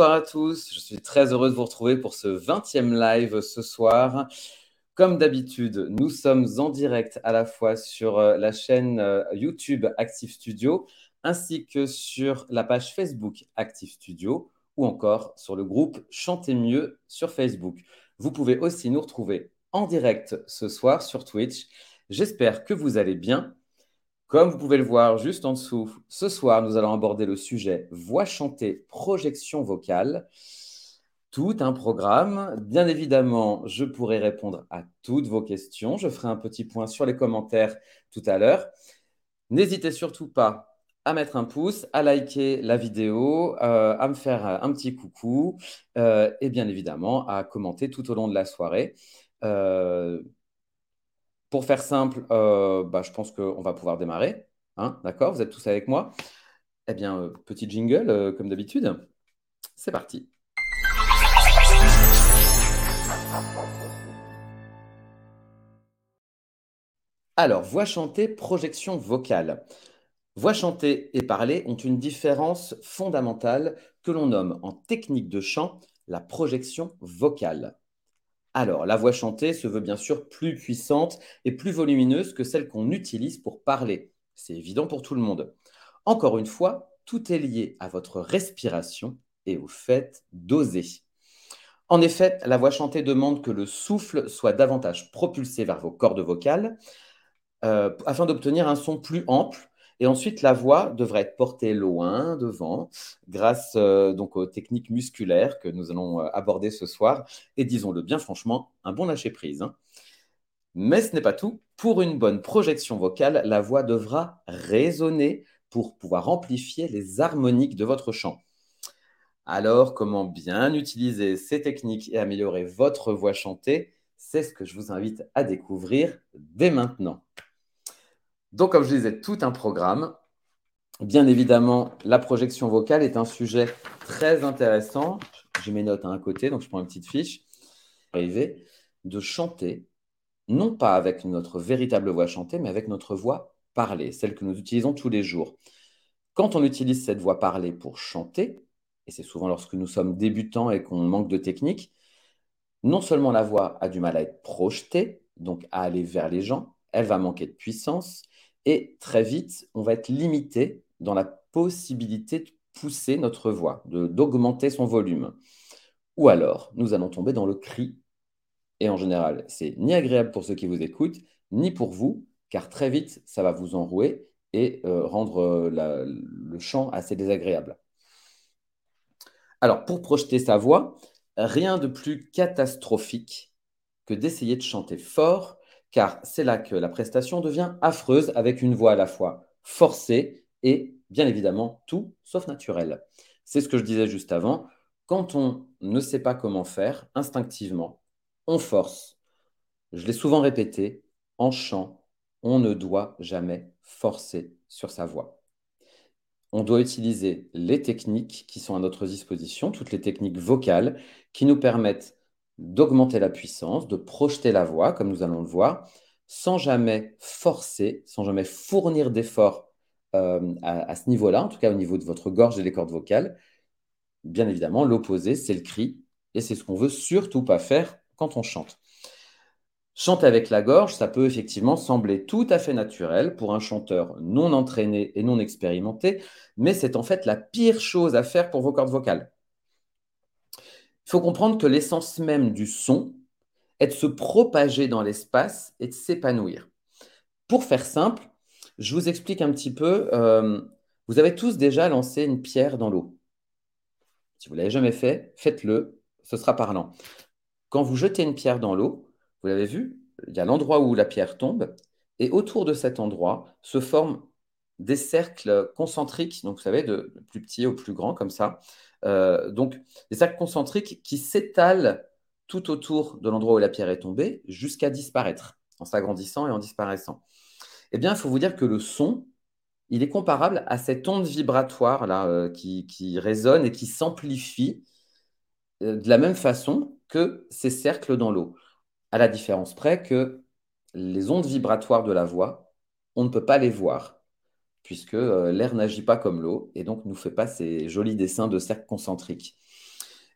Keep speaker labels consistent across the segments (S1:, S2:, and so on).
S1: Bonsoir à tous, je suis très heureux de vous retrouver pour ce 20e live ce soir. Comme d'habitude, nous sommes en direct à la fois sur euh, la chaîne euh, YouTube Active Studio ainsi que sur la page Facebook Active Studio ou encore sur le groupe Chantez mieux sur Facebook. Vous pouvez aussi nous retrouver en direct ce soir sur Twitch. J'espère que vous allez bien. Comme vous pouvez le voir juste en dessous, ce soir, nous allons aborder le sujet voix chantée, projection vocale. Tout un programme. Bien évidemment, je pourrai répondre à toutes vos questions. Je ferai un petit point sur les commentaires tout à l'heure. N'hésitez surtout pas à mettre un pouce, à liker la vidéo, euh, à me faire un petit coucou euh, et bien évidemment à commenter tout au long de la soirée. Euh, pour faire simple, euh, bah, je pense qu'on va pouvoir démarrer. Hein, D'accord Vous êtes tous avec moi Eh bien, euh, petit jingle, euh, comme d'habitude. C'est parti. Alors, voix chantée, projection vocale. Voix chantée et parlée ont une différence fondamentale que l'on nomme en technique de chant la projection vocale. Alors, la voix chantée se veut bien sûr plus puissante et plus volumineuse que celle qu'on utilise pour parler. C'est évident pour tout le monde. Encore une fois, tout est lié à votre respiration et au fait d'oser. En effet, la voix chantée demande que le souffle soit davantage propulsé vers vos cordes vocales euh, afin d'obtenir un son plus ample et ensuite, la voix devrait être portée loin, devant, grâce euh, donc aux techniques musculaires que nous allons euh, aborder ce soir. Et disons-le bien franchement, un bon lâcher-prise. Hein. Mais ce n'est pas tout. Pour une bonne projection vocale, la voix devra résonner pour pouvoir amplifier les harmoniques de votre chant. Alors, comment bien utiliser ces techniques et améliorer votre voix chantée? C'est ce que je vous invite à découvrir dès maintenant. Donc, comme je disais, tout un programme. Bien évidemment, la projection vocale est un sujet très intéressant. J'ai mes notes à un côté, donc je prends une petite fiche. Arriver de chanter, non pas avec notre véritable voix chantée, mais avec notre voix parlée, celle que nous utilisons tous les jours. Quand on utilise cette voix parlée pour chanter, et c'est souvent lorsque nous sommes débutants et qu'on manque de technique, non seulement la voix a du mal à être projetée, donc à aller vers les gens, elle va manquer de puissance, et très vite, on va être limité dans la possibilité de pousser notre voix, d'augmenter son volume. Ou alors, nous allons tomber dans le cri. Et en général, c'est ni agréable pour ceux qui vous écoutent, ni pour vous, car très vite, ça va vous enrouer et euh, rendre euh, le chant assez désagréable. Alors, pour projeter sa voix, rien de plus catastrophique que d'essayer de chanter fort car c'est là que la prestation devient affreuse avec une voix à la fois forcée et bien évidemment tout sauf naturelle. C'est ce que je disais juste avant. Quand on ne sait pas comment faire, instinctivement, on force. Je l'ai souvent répété, en chant, on ne doit jamais forcer sur sa voix. On doit utiliser les techniques qui sont à notre disposition, toutes les techniques vocales qui nous permettent d'augmenter la puissance, de projeter la voix, comme nous allons le voir, sans jamais forcer, sans jamais fournir d'efforts euh, à, ce niveau-là, en tout cas au niveau de votre gorge et des cordes vocales. Bien évidemment, l'opposé, c'est le cri, et c'est ce qu'on veut surtout pas faire quand on chante. Chanter avec la gorge, ça peut effectivement sembler tout à fait naturel pour un chanteur non entraîné et non expérimenté, mais c'est en fait la pire chose à faire pour vos cordes vocales. Il faut comprendre que l'essence même du son est de se propager dans l'espace et de s'épanouir. Pour faire simple, je vous explique un petit peu. Euh, vous avez tous déjà lancé une pierre dans l'eau. Si vous ne l'avez jamais fait, faites-le, ce sera parlant. Quand vous jetez une pierre dans l'eau, vous l'avez vu, il y a l'endroit où la pierre tombe, et autour de cet endroit se forment des cercles concentriques, donc vous savez, de plus petit au plus grand, comme ça, euh, donc, des cercles concentriques qui s'étalent tout autour de l'endroit où la pierre est tombée jusqu'à disparaître, en s'agrandissant et en disparaissant. Eh bien, il faut vous dire que le son, il est comparable à cette onde vibratoire là, euh, qui, résonne et qui s'amplifie euh, de la même façon que ces cercles dans l'eau. À la différence près que les ondes vibratoires de la voix, on ne peut pas les voir puisque euh, l'air n'agit pas comme l'eau et donc nous fait pas ces jolis dessins de cercles concentriques.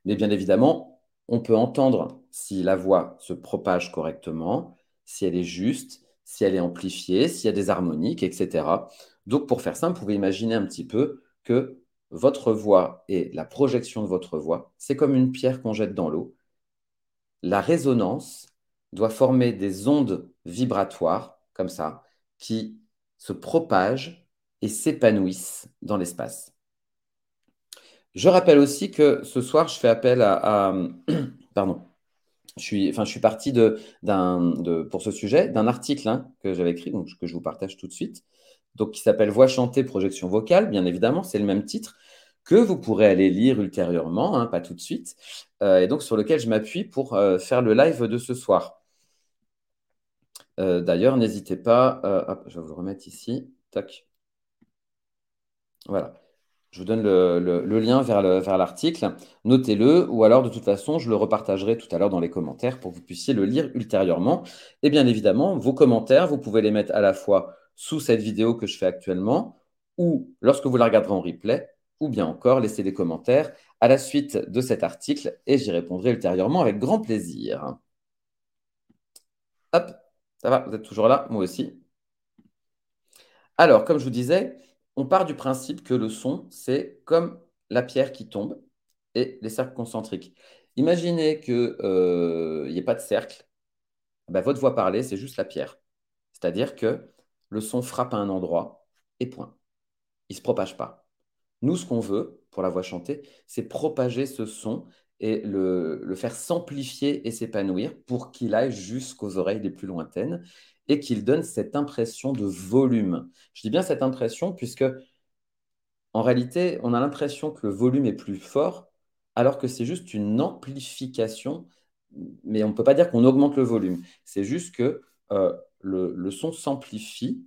S1: Mais bien évidemment, on peut entendre si la voix se propage correctement, si elle est juste, si elle est amplifiée, s'il y a des harmoniques, etc. Donc, pour faire simple, vous pouvez imaginer un petit peu que votre voix et la projection de votre voix, c'est comme une pierre qu'on jette dans l'eau. La résonance doit former des ondes vibratoires, comme ça, qui se propagent et s'épanouissent dans l'espace. Je rappelle aussi que ce soir, je fais appel à, pardon, je suis, enfin, je suis parti de, pour ce sujet d'un article hein, que j'avais écrit, donc, que je vous partage tout de suite, donc qui s'appelle Voix chantée, projection vocale, bien évidemment, c'est le même titre, que vous pourrez aller lire ultérieurement, hein, pas tout de suite, euh, et donc sur lequel je m'appuie pour euh, faire le live de ce soir. Euh, d'ailleurs, n'hésitez pas, je vais vous le remettre ici, tac. Voilà. Je vous donne le, lien vers l'article. Notez-le, ou alors de toute façon, je le repartagerai tout à l'heure dans les commentaires pour que vous puissiez le lire ultérieurement. Et bien évidemment, vos commentaires, vous pouvez les mettre à la fois sous cette vidéo que je fais actuellement, ou lorsque vous la regarderez en replay, ou bien encore laisser des commentaires à la suite de cet article, et j'y répondrai ultérieurement avec grand plaisir. Hop, ça va, vous êtes toujours là, moi aussi. Alors, comme je vous disais, on part du principe que le son, c'est comme la pierre qui tombe et les cercles concentriques. Imaginez qu'il euh, n'y ait pas de cercle. Ben, votre voix parlée, c'est juste la pierre. C'est-à-dire que le son frappe à un endroit et point. Il ne se propage pas. Nous, ce qu'on veut pour la voix chantée, c'est propager ce son et le faire s'amplifier et s'épanouir pour qu'il aille jusqu'aux oreilles les plus lointaines et qu'il donne cette impression de volume. Je dis bien cette impression puisque en réalité, on a l'impression que le volume est plus fort alors que c'est juste une amplification, mais on ne peut pas dire qu'on augmente le volume. C'est juste que euh, le, son s'amplifie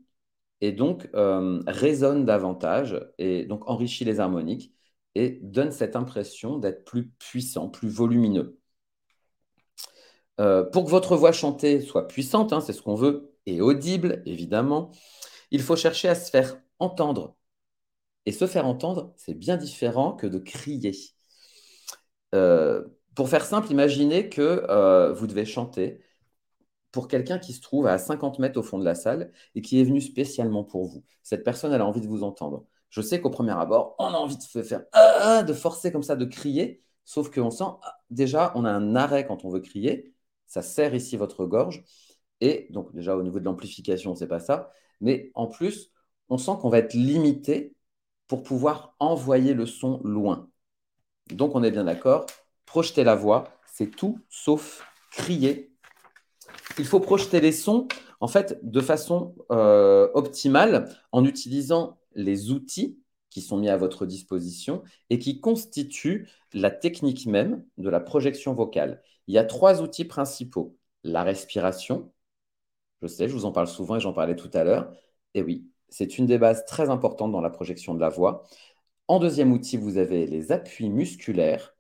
S1: et donc euh, résonne davantage et donc enrichit les harmoniques et donne cette impression d'être plus puissant, plus volumineux. Euh, pour que votre voix chantée soit puissante, hein, c'est ce qu'on veut, et audible, évidemment, il faut chercher à se faire entendre. Et se faire entendre, c'est bien différent que de crier. Euh, pour faire simple, imaginez que euh, vous devez chanter pour quelqu'un qui se trouve à 50 mètres au fond de la salle et qui est venu spécialement pour vous. Cette personne, elle a envie de vous entendre. Je sais qu'au premier abord, on a envie de faire, de forcer comme ça, de crier, sauf qu'on sent ah, déjà, on a un arrêt quand on veut crier, ça serre ici votre gorge. Et donc, déjà, au niveau de l'amplification, c'est pas ça. Mais en plus, on sent qu'on va être limité pour pouvoir envoyer le son loin. Donc, on est bien d'accord. Projeter la voix, c'est tout sauf crier. Il faut projeter les sons, en fait, de façon euh, optimale en utilisant les outils qui sont mis à votre disposition et qui constituent la technique même de la projection vocale. Il y a trois outils principaux. La respiration, je sais, je vous en parle souvent et j'en parlais tout à l'heure. Et oui, c'est une des bases très importantes dans la projection de la voix. En deuxième outil, vous avez les appuis musculaires,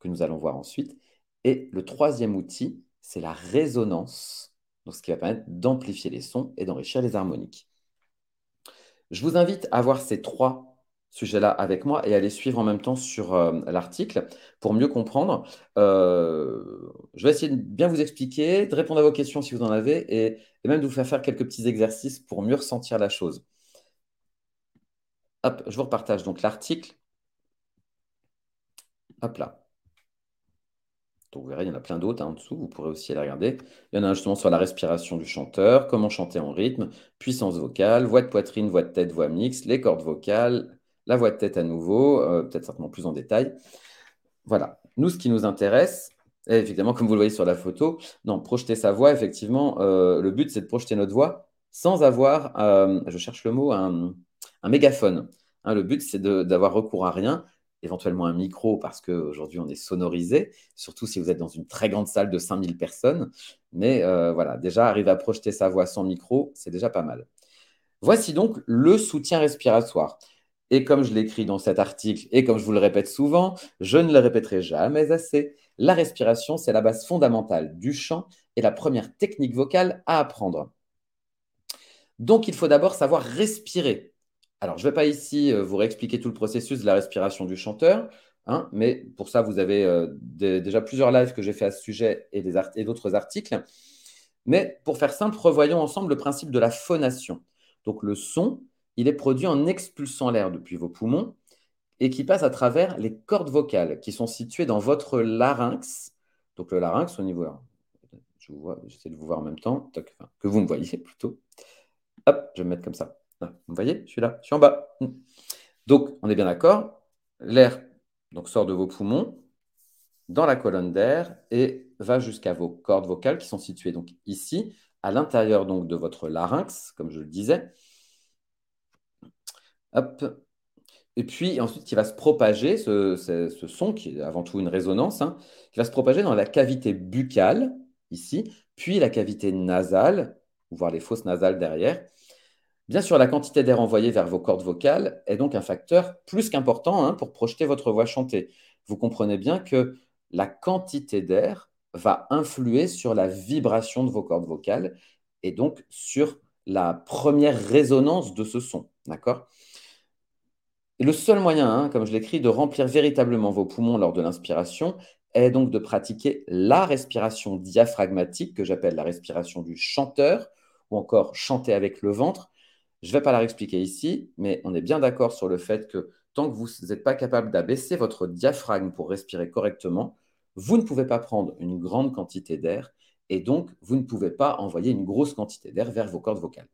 S1: que nous allons voir ensuite. Et le troisième outil, c'est la résonance, donc ce qui va permettre d'amplifier les sons et d'enrichir les harmoniques. Je vous invite à voir ces trois sujet-là avec moi et les suivre en même temps sur euh, l'article pour mieux comprendre. Euh, je vais essayer de bien vous expliquer, de répondre à vos questions si vous en avez et, même de vous faire faire quelques petits exercices pour mieux ressentir la chose. Hop, je vous repartage donc l'article. Hop là. Donc vous verrez, il y en a plein d'autres hein, en dessous, vous pourrez aussi aller regarder. Il y en a justement sur la respiration du chanteur, comment chanter en rythme, puissance vocale, voix de poitrine, voix de tête, voix mixte, les cordes vocales, la voix de tête à nouveau, euh, peut-être certainement plus en détail. Voilà. Nous, ce qui nous intéresse, évidemment, comme vous le voyez sur la photo, non, projeter sa voix, effectivement, euh, le but, c'est de projeter notre voix sans avoir, euh, je cherche le mot, un, mégaphone. Hein, le but, c'est d'avoir recours à rien, éventuellement un micro, parce qu'aujourd'hui, on est sonorisé, surtout si vous êtes dans une très grande salle de 5000 personnes. Mais voilà, déjà, arriver à projeter sa voix sans micro, c'est déjà pas mal. Voici donc le soutien respiratoire. Et comme je l'écris dans cet article, et comme je vous le répète souvent, je ne le répéterai jamais assez, la respiration, c'est la base fondamentale du chant et la première technique vocale à apprendre. Donc, il faut d'abord savoir respirer. Alors, je ne vais pas ici euh, vous réexpliquer tout le processus de la respiration du chanteur. Hein, mais pour ça, vous avez euh, déjà plusieurs lives que j'ai fait à ce sujet et, d'autres articles. Mais pour faire simple, revoyons ensemble le principe de la phonation. Donc le son, il est produit en expulsant l'air depuis vos poumons et qui passe à travers les cordes vocales qui sont situées dans votre larynx. Donc le larynx au niveau... Je j'essaie de vous voir en même temps, que vous me voyez plutôt. Hop, je vais me mettre comme ça. vous voyez, je suis là, je suis en bas. Donc, on est bien d'accord. L'air donc, sort de vos poumons dans la colonne d'air et va jusqu'à vos cordes vocales qui sont situées donc ici, à l'intérieur donc de votre larynx, comme je le disais. Et puis ensuite, qui va se propager, ce, son qui est avant tout une résonance, hein, qui va se propager dans la cavité buccale, ici, puis la cavité nasale, voire les fosses nasales derrière, Bien sûr, la quantité d'air envoyé vers vos cordes vocales est donc un facteur plus qu'important hein, pour projeter votre voix chantée. Vous comprenez bien que la quantité d'air va influer sur la vibration de vos cordes vocales et donc sur la première résonance de ce son. D'accord? Et le seul moyen, hein, comme je l'écris, de remplir véritablement vos poumons lors de l'inspiration est donc de pratiquer la respiration diaphragmatique que j'appelle la respiration du chanteur ou encore chanter avec le ventre je ne vais pas la réexpliquer ici, mais on est bien d'accord sur le fait que tant que vous n'êtes pas capable d'abaisser votre diaphragme pour respirer correctement, vous ne pouvez pas prendre une grande quantité d'air et donc vous ne pouvez pas envoyer une grosse quantité d'air vers vos cordes vocales.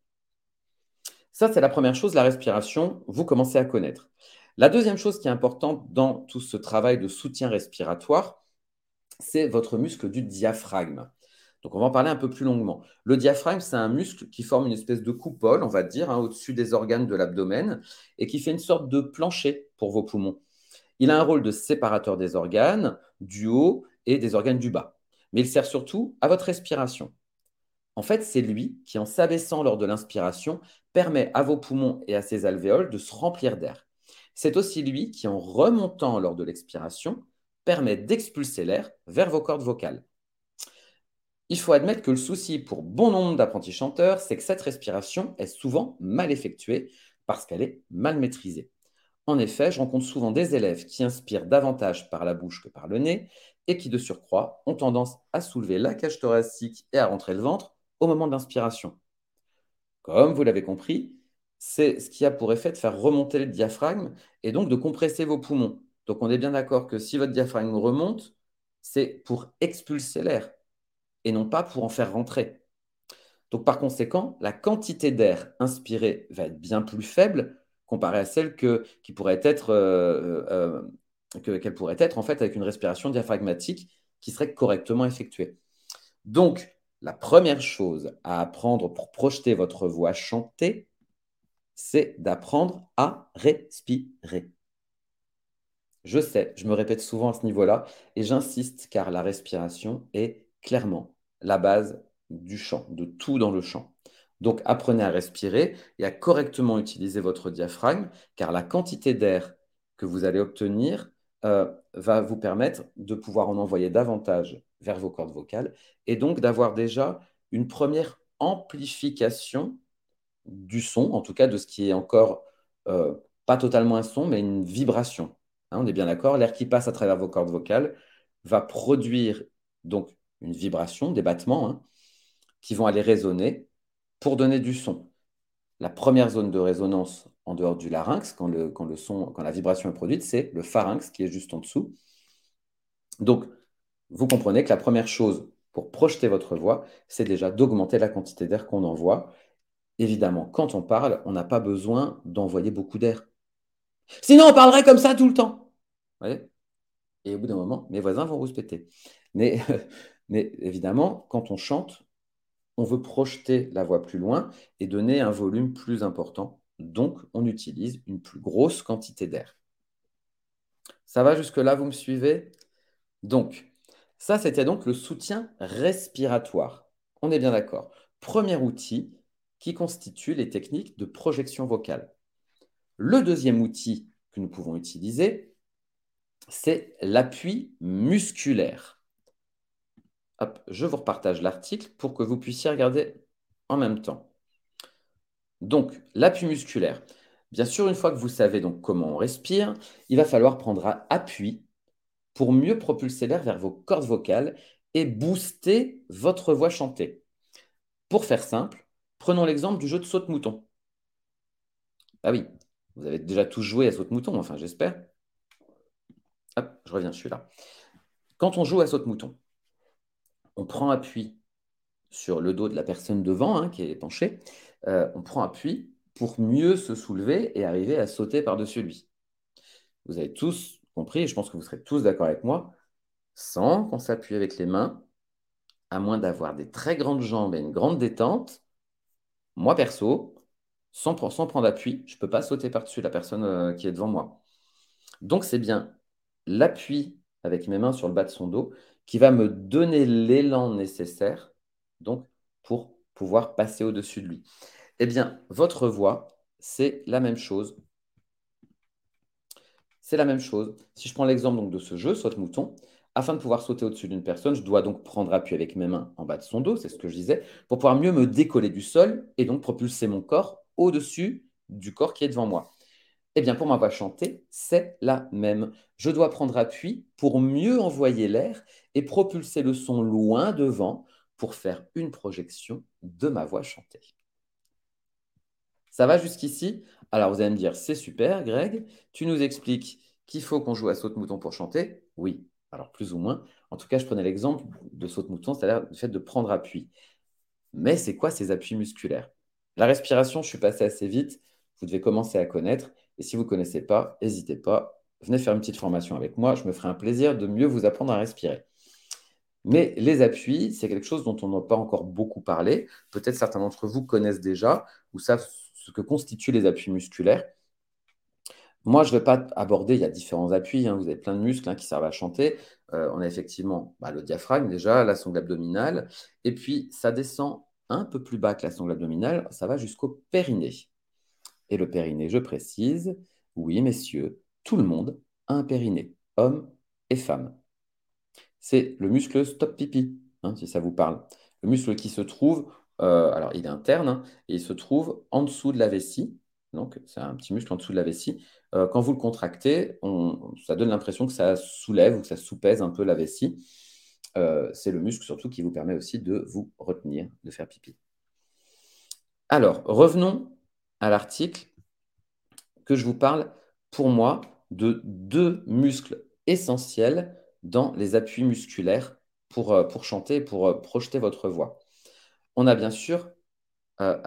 S1: Ça, c'est la première chose, la respiration, vous commencez à connaître. La deuxième chose qui est importante dans tout ce travail de soutien respiratoire, c'est votre muscle du diaphragme. Donc, on va en parler un peu plus longuement. Le diaphragme, c'est un muscle qui forme une espèce de coupole, on va dire, hein, au-dessus des organes de l'abdomen et qui fait une sorte de plancher pour vos poumons. Il a un rôle de séparateur des organes du haut et des organes du bas. Mais il sert surtout à votre respiration. En fait, c'est lui qui, en s'abaissant lors de l'inspiration, permet à vos poumons et à ses alvéoles de se remplir d'air. C'est aussi lui qui, en remontant lors de l'expiration, permet d'expulser l'air vers vos cordes vocales. Il faut admettre que le souci pour bon nombre d'apprentis chanteurs, c'est que cette respiration est souvent mal effectuée parce qu'elle est mal maîtrisée. En effet, je rencontre souvent des élèves qui inspirent davantage par la bouche que par le nez et qui, de surcroît, ont tendance à soulever la cage thoracique et à rentrer le ventre au moment de l'inspiration. Comme vous l'avez compris, c'est ce qui a pour effet de faire remonter le diaphragme et donc de compresser vos poumons. Donc on est bien d'accord que si votre diaphragme remonte, c'est pour expulser l'air et non pas pour en faire rentrer. Donc par conséquent, la quantité d'air inspiré va être bien plus faible comparée à celle que, qui pourrait être, euh, euh, qu'elle pourrait être en fait avec une respiration diaphragmatique qui serait correctement effectuée. Donc la première chose à apprendre pour projeter votre voix chantée, c'est d'apprendre à respirer. Je sais, je me répète souvent à ce niveau-là et j'insiste car la respiration est clairement la base du chant, de tout dans le chant. Donc apprenez à respirer et à correctement utiliser votre diaphragme, car la quantité d'air que vous allez obtenir euh, va vous permettre de pouvoir en envoyer davantage vers vos cordes vocales et donc d'avoir déjà une première amplification du son, en tout cas de ce qui est encore euh, pas totalement un son, mais une vibration. Hein, on est bien d'accord, l'air qui passe à travers vos cordes vocales va produire donc une vibration, des battements, hein, qui vont aller résonner pour donner du son. La première zone de résonance en dehors du larynx, quand, le, quand, le son, quand la vibration est produite, c'est le pharynx qui est juste en dessous. Donc, vous comprenez que la première chose pour projeter votre voix, c'est déjà d'augmenter la quantité d'air qu'on envoie. Évidemment, quand on parle, on n'a pas besoin d'envoyer beaucoup d'air. Sinon, on parlerait comme ça tout le temps. Et au bout d'un moment, mes voisins vont rouspéter. Mais Mais évidemment, quand on chante, on veut projeter la voix plus loin et donner un volume plus important. Donc, on utilise une plus grosse quantité d'air. Ça va jusque-là, vous me suivez? Donc, ça, c'était donc le soutien respiratoire. On est bien d'accord. Premier outil qui constitue les techniques de projection vocale. Le deuxième outil que nous pouvons utiliser, c'est l'appui musculaire je vous repartage l'article pour que vous puissiez regarder en même temps. Donc, l'appui musculaire. Bien sûr, une fois que vous savez donc comment on respire, il va falloir prendre appui pour mieux propulser l'air vers vos cordes vocales et booster votre voix chantée. Pour faire simple, prenons l'exemple du jeu de saute-mouton. Ah oui, vous avez déjà tous joué à saute-mouton, enfin j'espère. Hop, je reviens, je suis là. Quand on joue à saute-mouton, on prend appui sur le dos de la personne devant, hein, qui est penchée. Euh, on prend appui pour mieux se soulever et arriver à sauter par-dessus lui. Vous avez tous compris, et je pense que vous serez tous d'accord avec moi, sans qu'on s'appuie avec les mains, à moins d'avoir des très grandes jambes et une grande détente, moi perso, sans, prendre appui, je ne peux pas sauter par-dessus la personne euh, qui est devant moi. Donc c'est bien l'appui avec mes mains sur le bas de son dos qui va me donner l'élan nécessaire donc, pour pouvoir passer au-dessus de lui. Eh bien, votre voix, c'est la même chose. C'est la même chose. Si je prends l'exemple de ce jeu, saute-mouton, afin de pouvoir sauter au-dessus d'une personne, je dois donc prendre appui avec mes mains en bas de son dos, c'est ce que je disais, pour pouvoir mieux me décoller du sol et donc propulser mon corps au-dessus du corps qui est devant moi. Eh bien, pour ma voix chantée, c'est la même. Je dois prendre appui pour mieux envoyer l'air et propulser le son loin devant pour faire une projection de ma voix chantée. Ça va jusqu'ici Alors vous allez me dire, c'est super, Greg. Tu nous expliques qu'il faut qu'on joue à saute-mouton pour chanter Oui, alors plus ou moins. En tout cas, je prenais l'exemple de saute-mouton, c'est-à-dire le fait de prendre appui. Mais c'est quoi ces appuis musculaires? La respiration, je suis passé assez vite. Vous devez commencer à connaître. Et si vous ne connaissez pas, n'hésitez pas. Venez faire une petite formation avec moi. Je me ferai un plaisir de mieux vous apprendre à respirer. Mais les appuis, c'est quelque chose dont on n'a pas encore beaucoup parlé. Peut-être certains d'entre vous connaissent déjà ou savent ce que constituent les appuis musculaires. Moi, je ne vais pas aborder, il y a différents appuis, hein. vous avez plein de muscles hein, qui servent à chanter. Euh, on a effectivement bah, le diaphragme déjà, la sangle abdominale, et puis ça descend un peu plus bas que la sangle abdominale, ça va jusqu'au périnée. Et le périnée, je précise, oui messieurs, tout le monde a un périnée, homme et femme. C'est le muscle stop pipi, hein, si ça vous parle. Le muscle qui se trouve euh, alors il est interne hein, et il se trouve en dessous de la vessie. Donc c'est un petit muscle en dessous de la vessie. Euh, quand vous le contractez, ça donne l'impression que ça soulève ou que ça soupèse un peu la vessie. Euh, c'est le muscle surtout qui vous permet aussi de vous retenir, de faire pipi. Alors, revenons à l'article que je vous parle, pour moi, de deux muscles essentiels dans les appuis musculaires pour, pour chanter, pour projeter votre voix on a bien sûr, euh,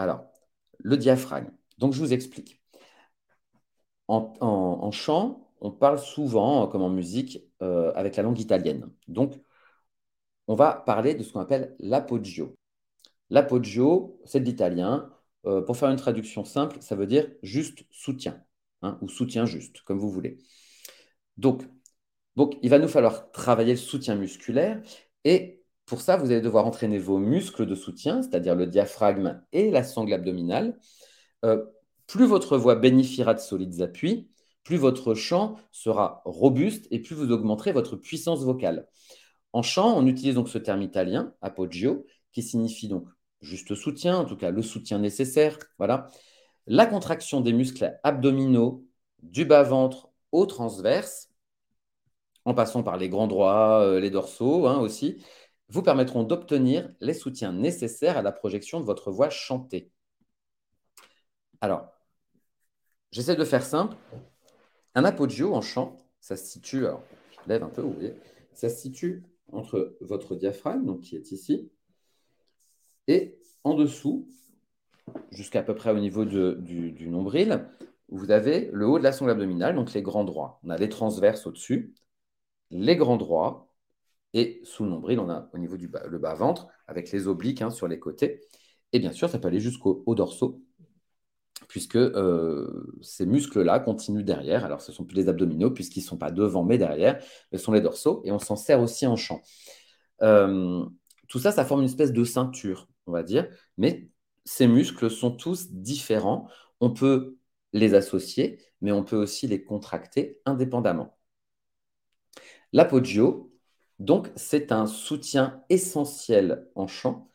S1: le diaphragme. Donc, je vous explique. En, chant, on parle souvent, comme en musique, euh, avec la langue italienne. Donc, on va parler de ce qu'on appelle l'appoggio. L'appoggio, c'est de l'italien. Euh, pour faire une traduction simple, ça veut dire juste soutien, hein, ou soutien juste, comme vous voulez. Donc, donc, il va nous falloir travailler le soutien musculaire et pour ça, vous allez devoir entraîner vos muscles de soutien, c'est-à-dire le diaphragme et la sangle abdominale. Euh, plus votre voix bénéficiera de solides appuis, plus votre chant sera robuste et plus vous augmenterez votre puissance vocale. En chant, on utilise donc ce terme italien, appoggio, qui signifie donc juste soutien, en tout cas le soutien nécessaire. Voilà. La contraction des muscles abdominaux, du bas-ventre au transverse, en passant par les grands droits, euh, les dorsaux hein, aussi, vous permettront d'obtenir les soutiens nécessaires à la projection de votre voix chantée. Alors, j'essaie de faire simple. Un apogeo en chant, ça se situe, je lève un peu, vous voyez, ça se situe entre votre diaphragme, donc qui est ici, et en dessous, jusqu'à peu près au niveau du, du, nombril, vous avez le haut de la sangle abdominale, donc les grands droits. On a les transverses au-dessus, les grands droits, et sous le nombril, on a au niveau du bas, le bas-ventre, avec les obliques hein, sur les côtés. Et bien sûr, ça peut aller jusqu'au dorsaux, puisque euh, ces muscles-là continuent derrière. Alors, ce ne sont plus les abdominaux, puisqu'ils ne sont pas devant, mais derrière. Ce sont les dorsaux, et on s'en sert aussi en chant. Euh, tout ça, ça forme une espèce de ceinture, on va dire. Mais ces muscles sont tous différents. On peut les associer, mais on peut aussi les contracter indépendamment. L'apogeo, donc, c'est un soutien essentiel en chant.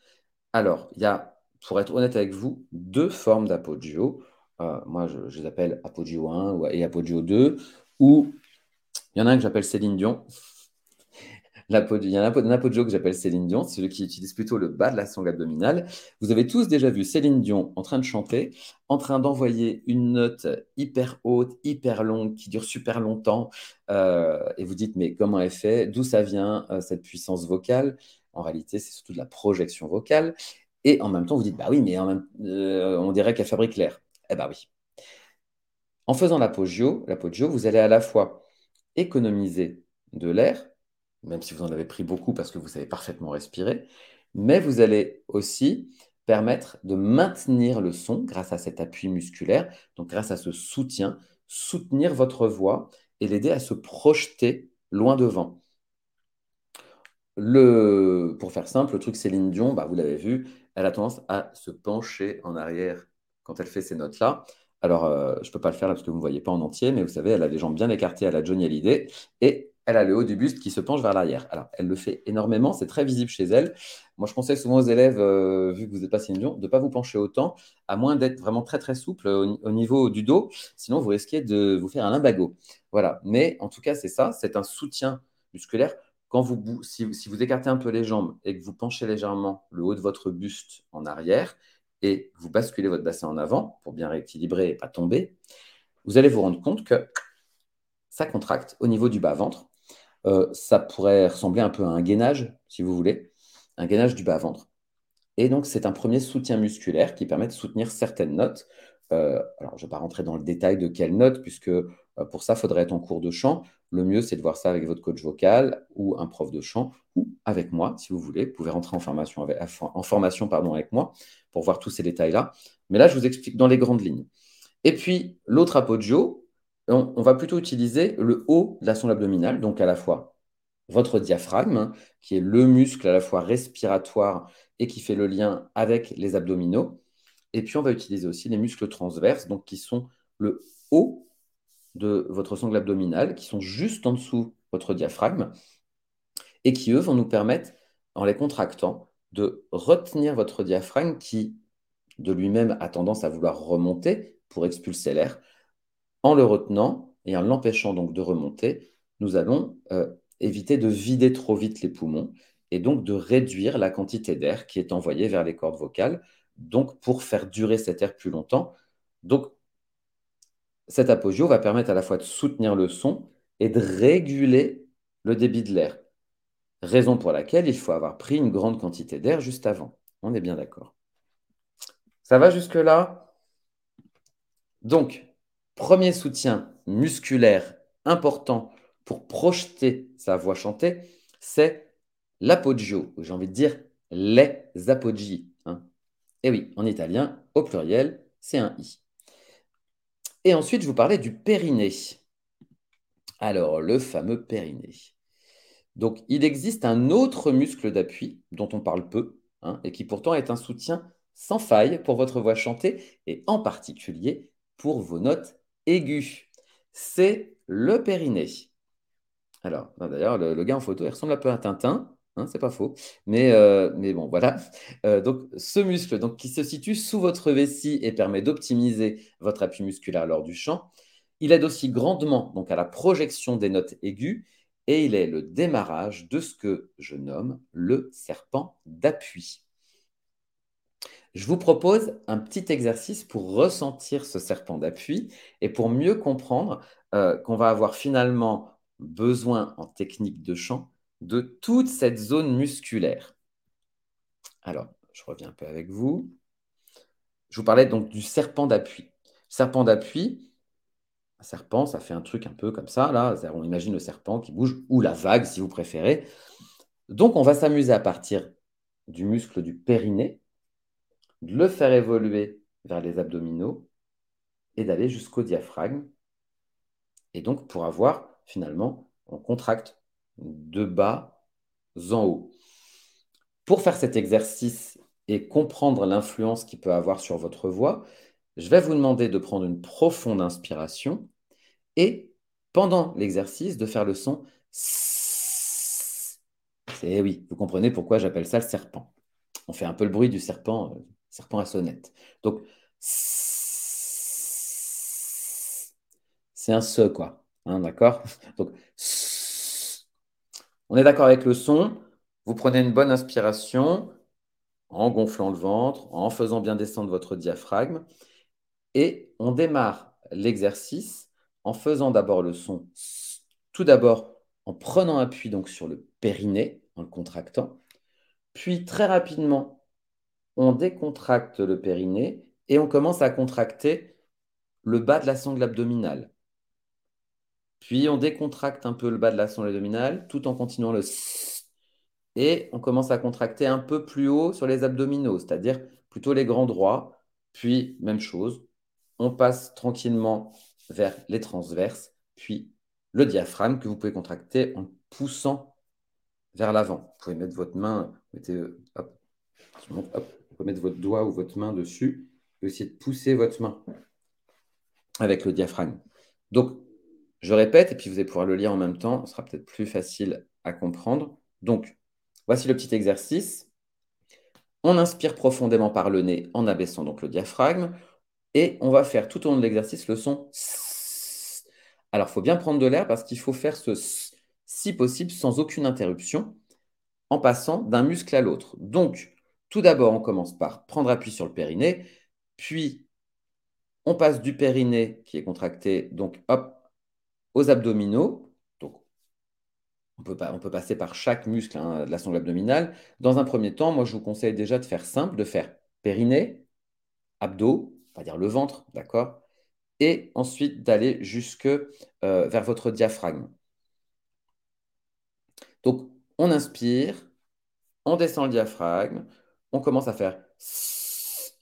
S1: Alors, il y a, pour être honnête avec vous, deux formes d'apogeo. Euh, moi, je, les appelle Apogeo 1 et Apogeo 2. Ou il y en a un que j'appelle Céline Dion. Il y a un apogeo que j'appelle Céline Dion, celui qui utilise plutôt le bas de la sangle abdominale. Vous avez tous déjà vu Céline Dion en train de chanter, en train d'envoyer une note hyper haute, hyper longue, qui dure super longtemps. Euh, et vous dites, mais comment elle fait? D'où ça vient, euh, cette puissance vocale? En réalité, c'est surtout de la projection vocale. Et en même temps, vous dites, bah oui, mais euh, on dirait qu'elle fabrique l'air. Eh bien oui. En faisant l'apogeo, l'apogeo, vous allez à la fois économiser de l'air, même si vous en avez pris beaucoup parce que vous savez parfaitement respirer, mais vous allez aussi permettre de maintenir le son grâce à cet appui musculaire, donc grâce à ce soutien, soutenir votre voix et l'aider à se projeter loin devant. Pour faire simple, le truc Céline Dion, bah, vous l'avez vu, elle a tendance à se pencher en arrière quand elle fait ces notes-là. Alors, euh, je ne peux pas le faire là parce que vous ne me voyez pas en entier, mais vous savez, elle a les jambes bien écartées à la Johnny Hallyday et elle a le haut du buste qui se penche vers l'arrière. Alors, elle le fait énormément, c'est très visible chez elle. Moi, je conseille souvent aux élèves, euh, vu que vous n'êtes pas Lion, de ne pas vous pencher autant, à moins d'être vraiment très très souple au, niveau du dos. Sinon, vous risquez de vous faire un limbago. Voilà. Mais en tout cas, c'est ça, c'est un soutien musculaire. Quand vous, si, vous écartez un peu les jambes et que vous penchez légèrement le haut de votre buste en arrière, et vous basculez votre bassin en avant pour bien rééquilibrer et pas tomber, vous allez vous rendre compte que ça contracte au niveau du bas-ventre. Euh, ça pourrait ressembler un peu à un gainage, si vous voulez, un gainage du bas-ventre. Et donc, c'est un premier soutien musculaire qui permet de soutenir certaines notes. Euh, alors, je ne vais pas rentrer dans le détail de quelles notes, puisque euh, pour ça, il faudrait être en cours de chant. Le mieux, c'est de voir ça avec votre coach vocal ou un prof de chant, ou avec moi, si vous voulez. Vous pouvez rentrer en formation avec, moi pour voir tous ces détails-là. Mais là, je vous explique dans les grandes lignes. Et puis, l'autre apogeo, on, va plutôt utiliser le haut de la sonde abdominale, donc à la fois votre diaphragme, qui est le muscle à la fois respiratoire et qui fait le lien avec les abdominaux. Et puis, on va utiliser aussi les muscles transverses, donc qui sont le haut de votre sangle abdominale, qui sont juste en dessous votre diaphragme, et qui, eux, vont nous permettre, en les contractant, de retenir votre diaphragme qui, de lui-même, a tendance à vouloir remonter pour expulser l'air. En le retenant et en l'empêchant donc de remonter, nous allons euh, éviter de vider trop vite les poumons et donc de réduire la quantité d'air qui est envoyée vers les cordes vocales, donc pour faire durer cet air plus longtemps. Donc, cet apogeo va permettre à la fois de soutenir le son et de réguler le débit de l'air. Raison pour laquelle il faut avoir pris une grande quantité d'air juste avant. On est bien d'accord. Ça va jusque-là? Donc, premier soutien musculaire important pour projeter sa voix chantée, c'est l'apogeo, j'ai envie de dire les apoggi. Hein. Et oui, en italien, au pluriel, c'est un i. Et ensuite, je vous parlais du périnée. Alors, le fameux périnée. Donc, il existe un autre muscle d'appui dont on parle peu hein, et qui pourtant est un soutien sans faille pour votre voix chantée et en particulier pour vos notes aiguës. C'est le périnée. Alors, d'ailleurs, le, gars en photo, il ressemble un peu à Tintin. Hein, c'est pas faux. Mais, euh, mais bon, voilà. Euh, donc, ce muscle qui se situe sous votre vessie et permet d'optimiser votre appui musculaire lors du chant, il aide aussi grandement donc, à la projection des notes aiguës et il est le démarrage de ce que je nomme le serpent d'appui. Je vous propose un petit exercice pour ressentir ce serpent d'appui et pour mieux comprendre euh, qu'on va avoir finalement besoin en technique de chant de toute cette zone musculaire. Alors, je reviens un peu avec vous. Je vous parlais donc du serpent d'appui. Serpent d'appui, un serpent, ça fait un truc un peu comme ça, là. On imagine le serpent qui bouge, ou la vague, si vous préférez. Donc, on va s'amuser à partir du muscle du périnée, de le faire évoluer vers les abdominaux et d'aller jusqu'au diaphragme. Et donc, pour avoir, finalement, on contracte de bas en haut. Pour faire cet exercice et comprendre l'influence qu'il peut avoir sur votre voix, je vais vous demander de prendre une profonde inspiration et pendant l'exercice de faire le son c'est oui, vous comprenez pourquoi j'appelle ça le serpent. On fait un peu le bruit du serpent, euh, serpent à sonnette. Donc c'est un se, quoi. Hein, d'accord? Donc, on est d'accord avec le son. Vous prenez une bonne inspiration en gonflant le ventre, en faisant bien descendre votre diaphragme. Et on démarre l'exercice en faisant d'abord le son. Tout d'abord en prenant appui donc sur le périnée, en le contractant. Puis très rapidement, on décontracte le périnée et on commence à contracter le bas de la sangle abdominale. Puis on décontracte un peu le bas de la sangle abdominale tout en continuant le et on commence à contracter un peu plus haut sur les abdominaux, c'est-à-dire plutôt les grands droits. Puis même chose, on passe tranquillement vers les transverses, puis le diaphragme que vous pouvez contracter en poussant vers l'avant. Vous pouvez mettre votre main, hop, hop, vous pouvez mettre votre doigt ou votre main dessus et essayer de pousser votre main avec le diaphragme. Donc, je répète, et puis vous allez pouvoir le lire en même temps, ce sera peut-être plus facile à comprendre. Donc, voici le petit exercice. On inspire profondément par le nez en abaissant donc le diaphragme. Et on va faire tout au long de l'exercice le son Alors, il faut bien prendre de l'air parce qu'il faut faire ce si possible sans aucune interruption en passant d'un muscle à l'autre. Donc, tout d'abord, on commence par prendre appui sur le périnée, puis on passe du périnée qui est contracté, donc aux abdominaux. Donc, on peut, on peut passer par chaque muscle hein, de la sangle abdominale. Dans un premier temps, moi, je vous conseille déjà de faire simple, de faire périnée, abdos, on va dire le ventre, d'accord Et ensuite d'aller jusque euh, vers votre diaphragme. Donc, on inspire, on descend le diaphragme, on commence à faire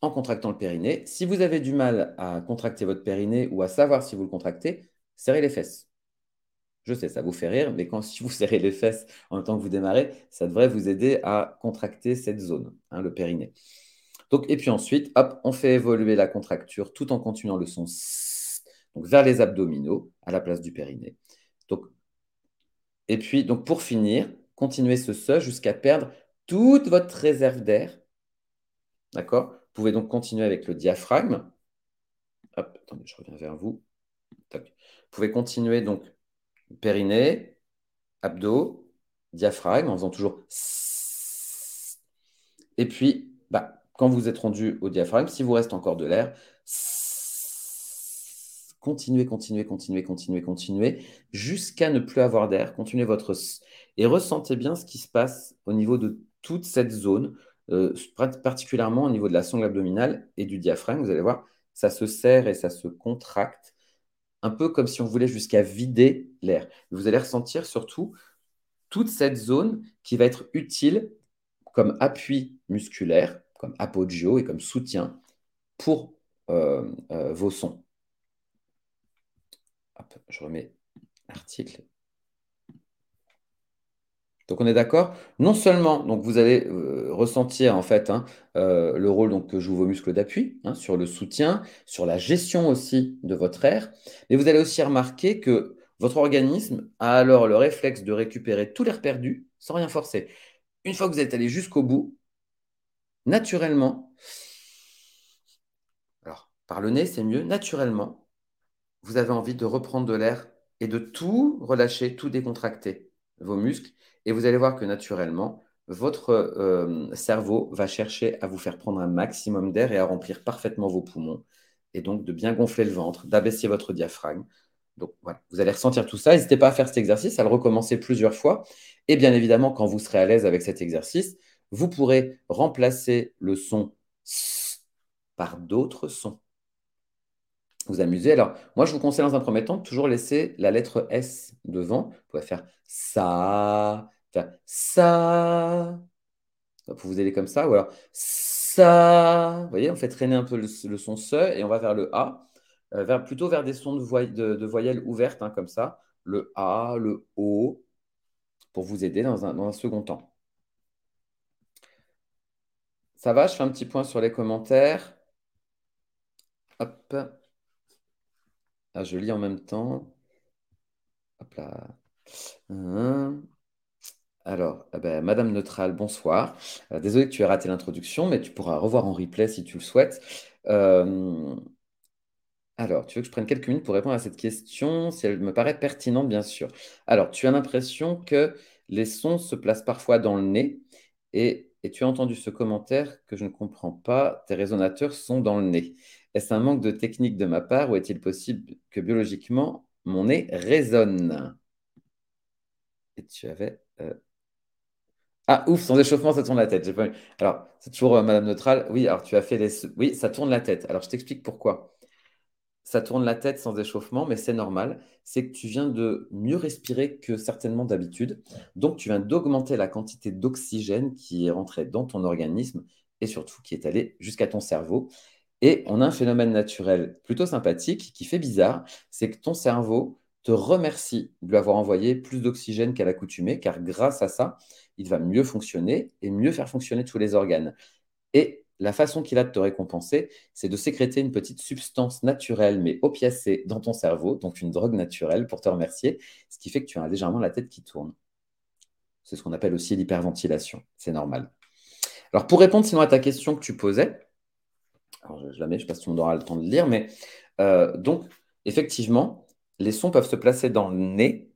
S1: en contractant le périnée. Si vous avez du mal à contracter votre périnée ou à savoir si vous le contractez, serrez les fesses. Je sais, ça vous fait rire, mais quand si vous serrez les fesses en même temps que vous démarrez, ça devrait vous aider à contracter cette zone, hein, le périnée. Et puis ensuite, hop, on fait évoluer la contracture tout en continuant le son donc vers les abdominaux à la place du périnée. Et puis, donc pour finir, continuez ce se jusqu'à perdre toute votre réserve d'air D'accord? Vous pouvez donc continuer avec le diaphragme. Hop, attendez, je reviens vers vous. Vous pouvez continuer donc périnée, abdos, diaphragme, en faisant toujours. Et puis, bah, quand vous êtes rendu au diaphragme, si vous reste encore de l'air, continuez, continuez, continuez, continuez, continuez, jusqu'à ne plus avoir d'air. Continuez votre. Et ressentez bien ce qui se passe au niveau de toute cette zone euh, particulièrement au niveau de la sangle abdominale et du diaphragme. Vous allez voir, ça se serre et ça se contracte, un peu comme si on voulait jusqu'à vider l'air. Vous allez ressentir surtout toute cette zone qui va être utile comme appui musculaire, comme apogeo et comme soutien pour euh, euh, vos sons. je remets l'article donc on est d'accord Non seulement donc vous allez euh, ressentir en fait hein, euh, le rôle donc, que jouent vos muscles d'appui hein, sur le soutien, sur la gestion aussi de votre air, mais vous allez aussi remarquer que votre organisme a alors le réflexe de récupérer tout l'air perdu sans rien forcer. Une fois que vous êtes allé jusqu'au bout, naturellement, alors par le nez c'est mieux, naturellement, vous avez envie de reprendre de l'air et de tout relâcher, tout décontracter, vos muscles et vous allez voir que naturellement, votre euh, cerveau va chercher à vous faire prendre un maximum d'air et à remplir parfaitement vos poumons. Et donc de bien gonfler le ventre, d'abaisser votre diaphragme. Donc voilà, vous allez ressentir tout ça. N'hésitez pas à faire cet exercice, à le recommencer plusieurs fois. Et bien évidemment, quand vous serez à l'aise avec cet exercice, vous pourrez remplacer le son par d'autres sons. Vous amusez. Alors, moi, je vous conseille dans un premier temps toujours laisser la lettre S devant. Vous pouvez faire ça, faire ça. Pour vous aider comme ça. Ou alors ça. Vous voyez, on fait traîner un peu le, son SE et on va vers le A. Euh, vers, plutôt vers des sons de, de, voyelles ouvertes, hein, comme ça. Le A, le O, pour vous aider dans un, dans un second temps. Ça va, je fais un petit point sur les commentaires. Hop. Ah, je lis en même temps. Hein. Alors, eh ben, Madame Neutral, bonsoir. Euh, désolé que tu aies raté l'introduction, mais tu pourras revoir en replay si tu le souhaites. Euh, Alors, tu veux que je prenne quelques minutes pour répondre à cette question, si elle me paraît pertinente, bien sûr. Alors, tu as l'impression que les sons se placent parfois dans le nez et, tu as entendu ce commentaire que je ne comprends pas, tes résonateurs sont dans le nez. Est-ce un manque de technique de ma part ou est-il possible que biologiquement mon nez résonne? Et tu avais... Euh, ah, ouf, sans échauffement, ça tourne la tête. Pas... Alors, c'est toujours euh, Madame Neutral. Oui, alors tu as fait les... Oui, ça tourne la tête. Alors, je t'explique pourquoi ça tourne la tête sans échauffement, mais c'est normal. C'est que tu viens de mieux respirer que certainement d'habitude. Donc, tu viens d'augmenter la quantité d'oxygène qui est rentrée dans ton organisme et surtout qui est allé jusqu'à ton cerveau. Et on a un phénomène naturel plutôt sympathique qui fait bizarre, c'est que ton cerveau te remercie de lui avoir envoyé plus d'oxygène qu'à l'accoutumée, car grâce à ça, il va mieux fonctionner et mieux faire fonctionner tous les organes. Et la façon qu'il a de te récompenser, c'est de sécréter une petite substance naturelle, mais opiacée, dans ton cerveau, donc une drogue naturelle pour te remercier, ce qui fait que tu as légèrement la tête qui tourne. C'est ce qu'on appelle aussi l'hyperventilation. C'est normal. Alors, pour répondre sinon à ta question que tu posais, alors je, je je ne sais pas si on aura le temps de lire, mais euh, donc, effectivement, les sons peuvent se placer dans le nez.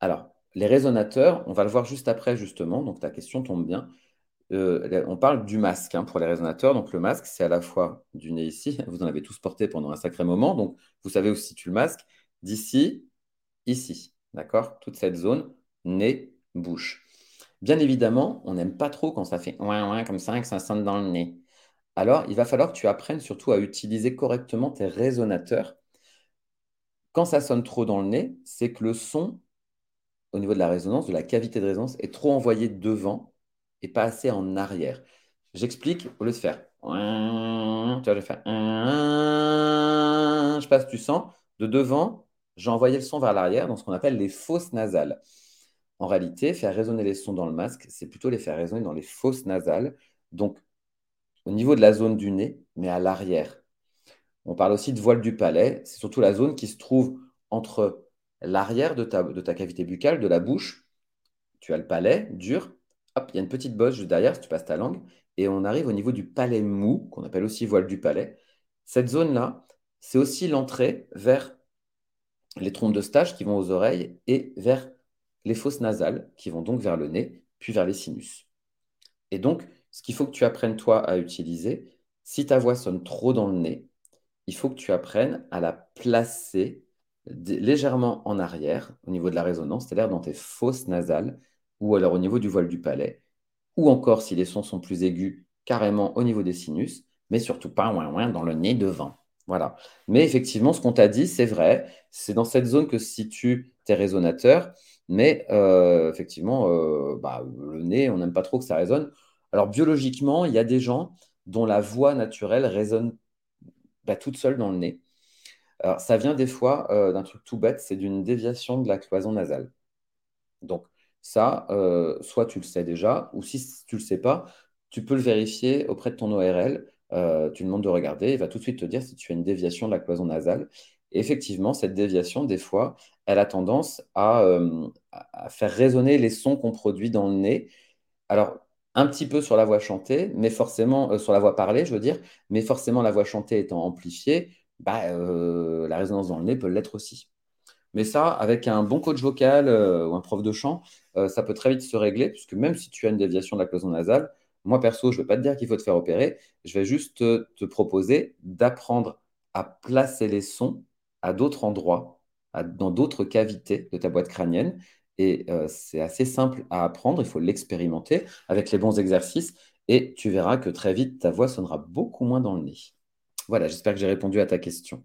S1: Alors, les résonateurs, on va le voir juste après, justement, donc ta question tombe bien. Euh, on parle du masque hein, pour les résonateurs. Donc, le masque, c'est à la fois du nez ici. Vous en avez tous porté pendant un sacré moment. Donc, vous savez où se situe le masque. D'ici, ici. D'accord Toute cette zone, nez, bouche. Bien évidemment, on n'aime pas trop quand ça fait ouin ouin comme ça, que ça sonne dans le nez. Alors, il va falloir que tu apprennes surtout à utiliser correctement tes résonateurs. Quand ça sonne trop dans le nez, c'est que le son, au niveau de la résonance, de la cavité de résonance, est trop envoyé devant et pas assez en arrière. J'explique, au lieu de faire, tu vois, je vais je passe du sang de devant, j'ai envoyé le son vers l'arrière dans ce qu'on appelle les fosses nasales. En réalité, faire résonner les sons dans le masque, c'est plutôt les faire résonner dans les fosses nasales, donc au niveau de la zone du nez, mais à l'arrière. On parle aussi de voile du palais, c'est surtout la zone qui se trouve entre l'arrière de ta, de ta cavité buccale, de la bouche. Tu as le palais dur, hop, il y a une petite bosse juste derrière, si tu passes ta langue, et on arrive au niveau du palais mou, qu'on appelle aussi voile du palais. Cette zone-là, c'est aussi l'entrée vers les trompes de stage qui vont aux oreilles et vers les fosses nasales qui vont donc vers le nez, puis vers les sinus. Et donc, ce qu'il faut que tu apprennes toi à utiliser, si ta voix sonne trop dans le nez, il faut que tu apprennes à la placer légèrement en arrière au niveau de la résonance, c'est-à-dire dans tes fosses nasales, ou alors au niveau du voile du palais, ou encore si les sons sont plus aigus, carrément au niveau des sinus, mais surtout pas ouin ouin dans le nez devant. Voilà. Mais effectivement, ce qu'on t'a dit, c'est vrai. C'est dans cette zone que se situent tes résonateurs. Mais euh, effectivement, euh, bah, le nez, on n'aime pas trop que ça résonne. Alors biologiquement, il y a des gens dont la voix naturelle résonne bah, toute seule dans le nez. Alors, ça vient des fois euh, d'un truc tout bête, c'est d'une déviation de la cloison nasale. Donc, ça, euh, soit tu le sais déjà, ou si tu ne le sais pas, tu peux le vérifier auprès de ton ORL. Euh, tu demandes de regarder, il va tout de suite te dire si tu as une déviation de la cloison nasale. Effectivement, cette déviation, des fois, elle a tendance à, euh, faire résonner les sons qu'on produit dans le nez. Alors, un petit peu sur la voix chantée, mais forcément, sur la voix parlée, je veux dire, mais forcément, la voix chantée étant amplifiée, bah, la résonance dans le nez peut l'être aussi. Mais ça, avec un bon coach vocal ou un prof de chant, euh, ça peut très vite se régler, puisque même si tu as une déviation de la cloison nasale, moi perso, je ne vais pas te dire qu'il faut te faire opérer, je vais juste te, proposer d'apprendre à placer les sons à d'autres endroits, dans d'autres cavités de ta boîte crânienne. Et euh, c'est assez simple à apprendre, il faut l'expérimenter avec les bons exercices, et tu verras que très vite, ta voix sonnera beaucoup moins dans le nez. Voilà, j'espère que j'ai répondu à ta question.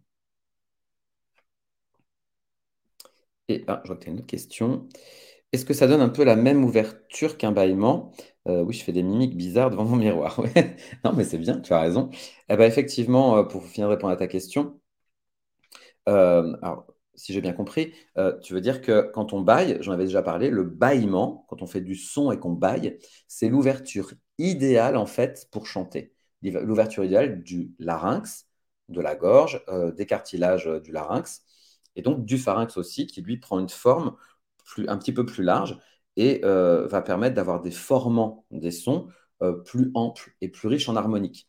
S1: Et ah, je vois que tu as une autre question. Est-ce que ça donne un peu la même ouverture qu'un bâillement? Euh, Oui, je fais des mimiques bizarres devant mon miroir. Non, mais c'est bien, tu as raison. Eh ben, effectivement, euh, pour finir de répondre à ta question, si j'ai bien compris, tu veux dire que quand on baille, j'en avais déjà parlé, le bâillement, quand on fait du son et qu'on baille, c'est l'ouverture idéale en fait pour chanter. L'ouverture idéale du larynx, de la gorge, des cartilages du larynx, et donc du pharynx aussi, qui lui prend une forme un petit peu plus large et euh, va permettre d'avoir des formants des sons euh, plus amples et plus riches en harmonique.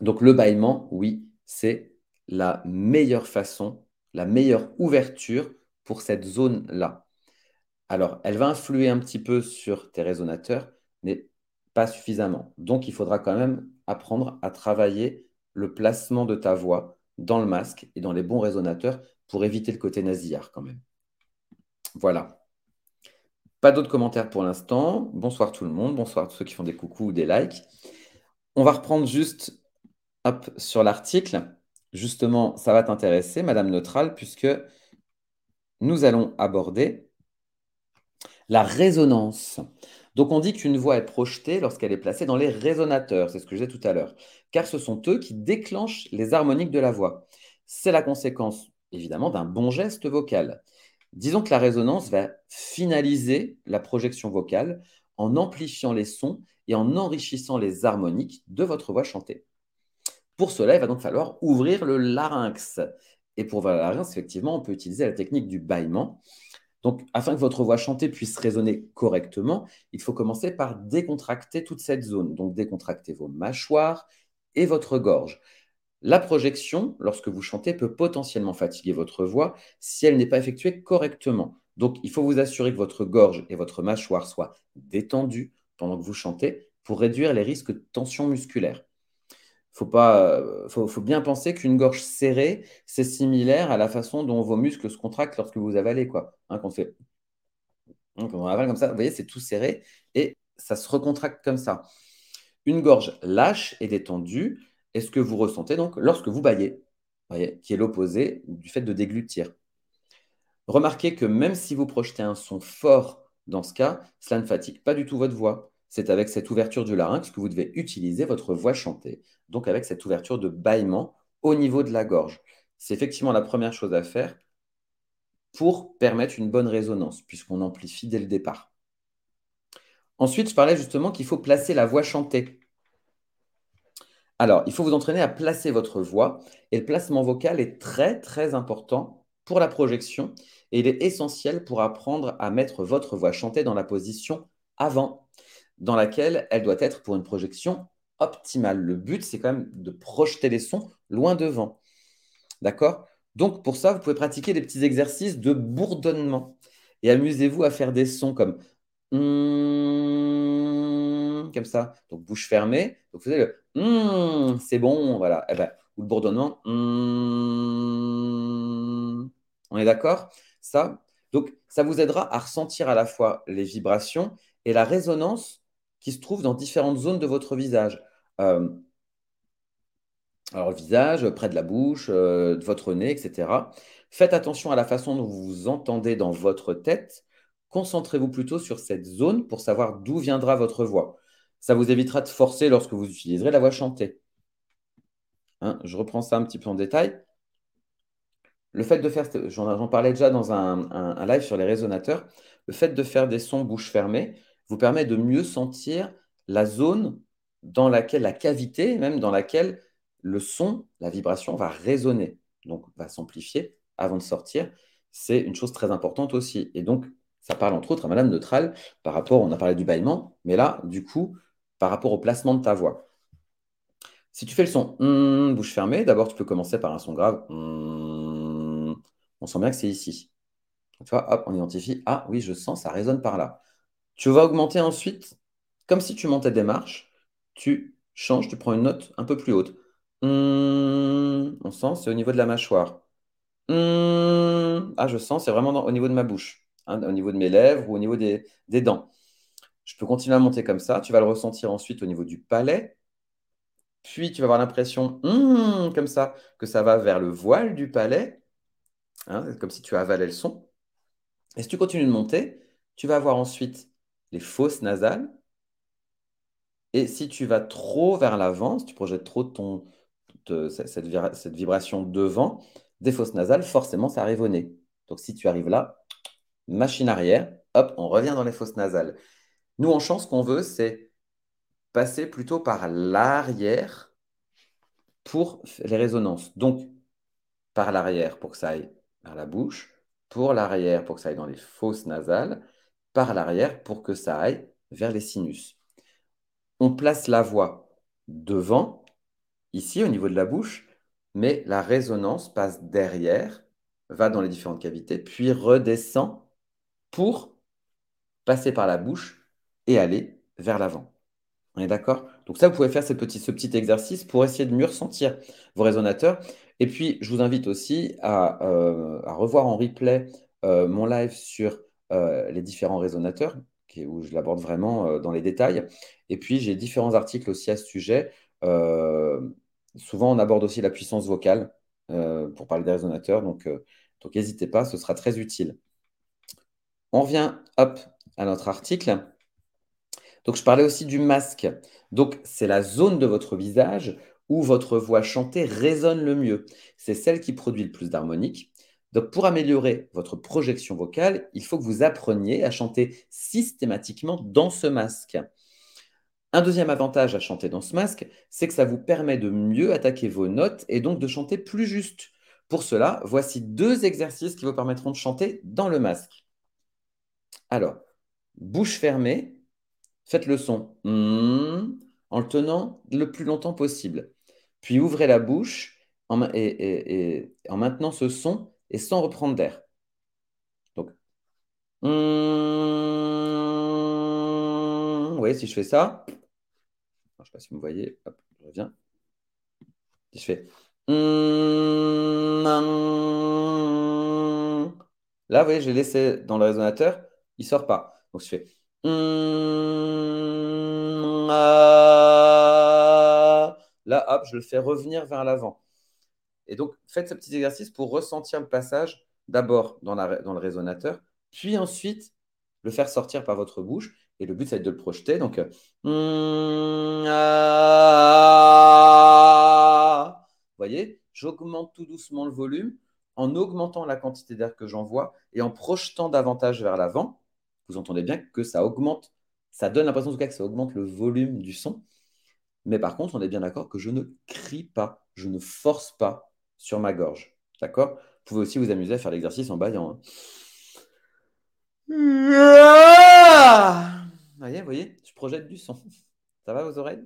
S1: Donc le bâillement, oui, c'est la meilleure façon, la meilleure ouverture pour cette zone-là. Alors, elle va influer un petit peu sur tes résonateurs, mais pas suffisamment. Donc, il faudra quand même apprendre à travailler le placement de ta voix dans le masque et dans les bons résonateurs pour éviter le côté nasillard quand même. Voilà. Pas d'autres commentaires pour l'instant. Bonsoir tout le monde. Bonsoir à tous ceux qui font des coucous ou des likes. On va reprendre juste sur l'article. Justement, ça va t'intéresser, Madame Neutral, puisque nous allons aborder la résonance. Donc on dit qu'une voix est projetée lorsqu'elle est placée dans les résonateurs, c'est ce que je disais tout à l'heure, car ce sont eux qui déclenchent les harmoniques de la voix. C'est la conséquence, évidemment, d'un bon geste vocal. Disons que la résonance va finaliser la projection vocale en amplifiant les sons et en enrichissant les harmoniques de votre voix chantée. Pour cela, il va donc falloir ouvrir le larynx. Et pour ouvrir le larynx, effectivement, on peut utiliser la technique du bâillement. Donc, afin que votre voix chantée puisse résonner correctement, il faut commencer par décontracter toute cette zone. Donc, décontracter vos mâchoires et votre gorge. La projection, lorsque vous chantez, peut potentiellement fatiguer votre voix si elle n'est pas effectuée correctement. Donc, il faut vous assurer que votre gorge et votre mâchoire soient détendues pendant que vous chantez pour réduire les risques de tension musculaire faut faut, bien penser qu'une gorge serrée, c'est similaire à la façon dont vos muscles se contractent lorsque vous avalez, quoi. Hein, quand on fait, avale comme ça, vous voyez, c'est tout serré et ça se recontracte comme ça. Une gorge lâche et détendue est ce que vous ressentez donc lorsque vous baillez, qui est l'opposé du fait de déglutir. Remarquez que même si vous projetez un son fort dans ce cas, cela ne fatigue pas du tout votre voix. C'est avec cette ouverture du larynx que vous devez utiliser votre voix chantée donc avec cette ouverture de bâillement au niveau de la gorge. C'est effectivement la première chose à faire pour permettre une bonne résonance, puisqu'on amplifie dès le départ. Ensuite, je parlais justement qu'il faut placer la voix chantée. Alors, il faut vous entraîner à placer votre voix, et le placement vocal est très très important pour la projection, et il est essentiel pour apprendre à mettre votre voix chantée dans la position avant, dans laquelle elle doit être pour une projection optimale. Le but, c'est quand même de projeter les sons loin devant. D'accord? Donc, pour ça, vous pouvez pratiquer des petits exercices de bourdonnement. Et amusez-vous à faire des sons comme comme ça. Donc, bouche fermée. Donc, vous avez le c'est bon, voilà. Eh ben, ou le bourdonnement. On est d'accord? Ça? Donc, ça vous aidera à ressentir à la fois les vibrations et la résonance qui se trouve dans différentes zones de votre visage. Euh, alors, le visage, près de la bouche, euh, de votre nez, etc. Faites attention à la façon dont vous vous entendez dans votre tête. Concentrez-vous plutôt sur cette zone pour savoir d'où viendra votre voix. Ça vous évitera de forcer lorsque vous utiliserez la voix chantée. Hein, je reprends ça un petit peu en détail. Le fait de faire, j'en parlais déjà dans un live sur les résonateurs, le fait de faire des sons bouche fermée, vous permet de mieux sentir la zone dans laquelle, la cavité même dans laquelle le son, la vibration va résonner, donc va s'amplifier avant de sortir. C'est une chose très importante aussi. Et donc, ça parle entre autres à Madame Neutral par rapport, on a parlé du bâillement, mais là, du coup, par rapport au placement de ta voix. Si tu fais le son hmm, bouche fermée, d'abord tu peux commencer par un son grave. Hmm, on sent bien que c'est ici. Tu vois, hop, on identifie. Ah oui, je sens, ça résonne par là. Tu vas augmenter ensuite, comme si tu montais des marches, tu changes, tu prends une note un peu plus haute. Hum, on sent, c'est au niveau de la mâchoire. Hum, ah, je sens, c'est vraiment au niveau de ma bouche, hein, au niveau de mes lèvres ou au niveau des, dents. Je peux continuer à monter comme ça. Tu vas le ressentir ensuite au niveau du palais. Puis tu vas avoir l'impression, hum, comme ça, que ça va vers le voile du palais, hein, comme si tu avalais le son. Et si tu continues de monter, tu vas avoir ensuite les fosses nasales. Et si tu vas trop vers l'avant, si tu projettes trop ton, cette, vibration devant, des fosses nasales, forcément, ça arrive au nez. Donc, si tu arrives là, machine arrière, hop, on revient dans les fosses nasales. Nous, en chant, ce qu'on veut, c'est passer plutôt par l'arrière pour les résonances. Donc, par l'arrière pour que ça aille vers la bouche, pour l'arrière pour que ça aille dans les fosses nasales, par l'arrière pour que ça aille vers les sinus. On place la voix devant, ici au niveau de la bouche, mais la résonance passe derrière, va dans les différentes cavités, puis redescend pour passer par la bouche et aller vers l'avant. On est d'accord? Donc ça, vous pouvez faire ce petit, ce petit exercice pour essayer de mieux ressentir vos résonateurs. Et puis, je vous invite aussi à, euh, revoir en replay euh, mon live sur euh, les différents résonateurs, où je l'aborde vraiment dans les détails. Et puis, j'ai différents articles aussi à ce sujet. souvent, on aborde aussi la puissance vocale pour parler des résonateurs. Donc, n'hésitez pas, ce sera très utile. On revient hop, à notre article. Donc, je parlais aussi du masque. Donc, c'est la zone de votre visage où votre voix chantée résonne le mieux. C'est celle qui produit le plus d'harmonique. Donc, pour améliorer votre projection vocale, il faut que vous appreniez à chanter systématiquement dans ce masque. Un deuxième avantage à chanter dans ce masque, c'est que ça vous permet de mieux attaquer vos notes et donc de chanter plus juste. Pour cela, voici deux exercices qui vous permettront de chanter dans le masque. Alors, bouche fermée, Faites le son en le tenant le plus longtemps possible. Puis ouvrez la bouche et, en maintenant ce son et sans reprendre d'air. Donc, vous voyez, si je fais ça, je sais pas si vous me voyez, je reviens. Si je fais là, vous voyez, j'ai laissé dans le résonateur, il ne sort pas. Donc, je fais Là, hop, je le fais revenir vers l'avant. Et donc, faites ce petit exercice pour ressentir le passage d'abord dans, dans, le résonateur, puis ensuite le faire sortir par votre bouche. Et le but, c'est de le projeter. Donc, euh, vous voyez, j'augmente tout doucement le volume en augmentant la quantité d'air que j'envoie et en projetant davantage vers l'avant. Vous entendez bien que ça augmente ça donne l'impression en tout cas que ça augmente le volume du son. Mais par contre, on est bien d'accord que je ne crie pas, je ne force pas sur ma gorge. D'accord? Vous pouvez aussi vous amuser à faire l'exercice en baillant. Hein. Voyez, voyez, je projette du son. Ça va aux oreilles?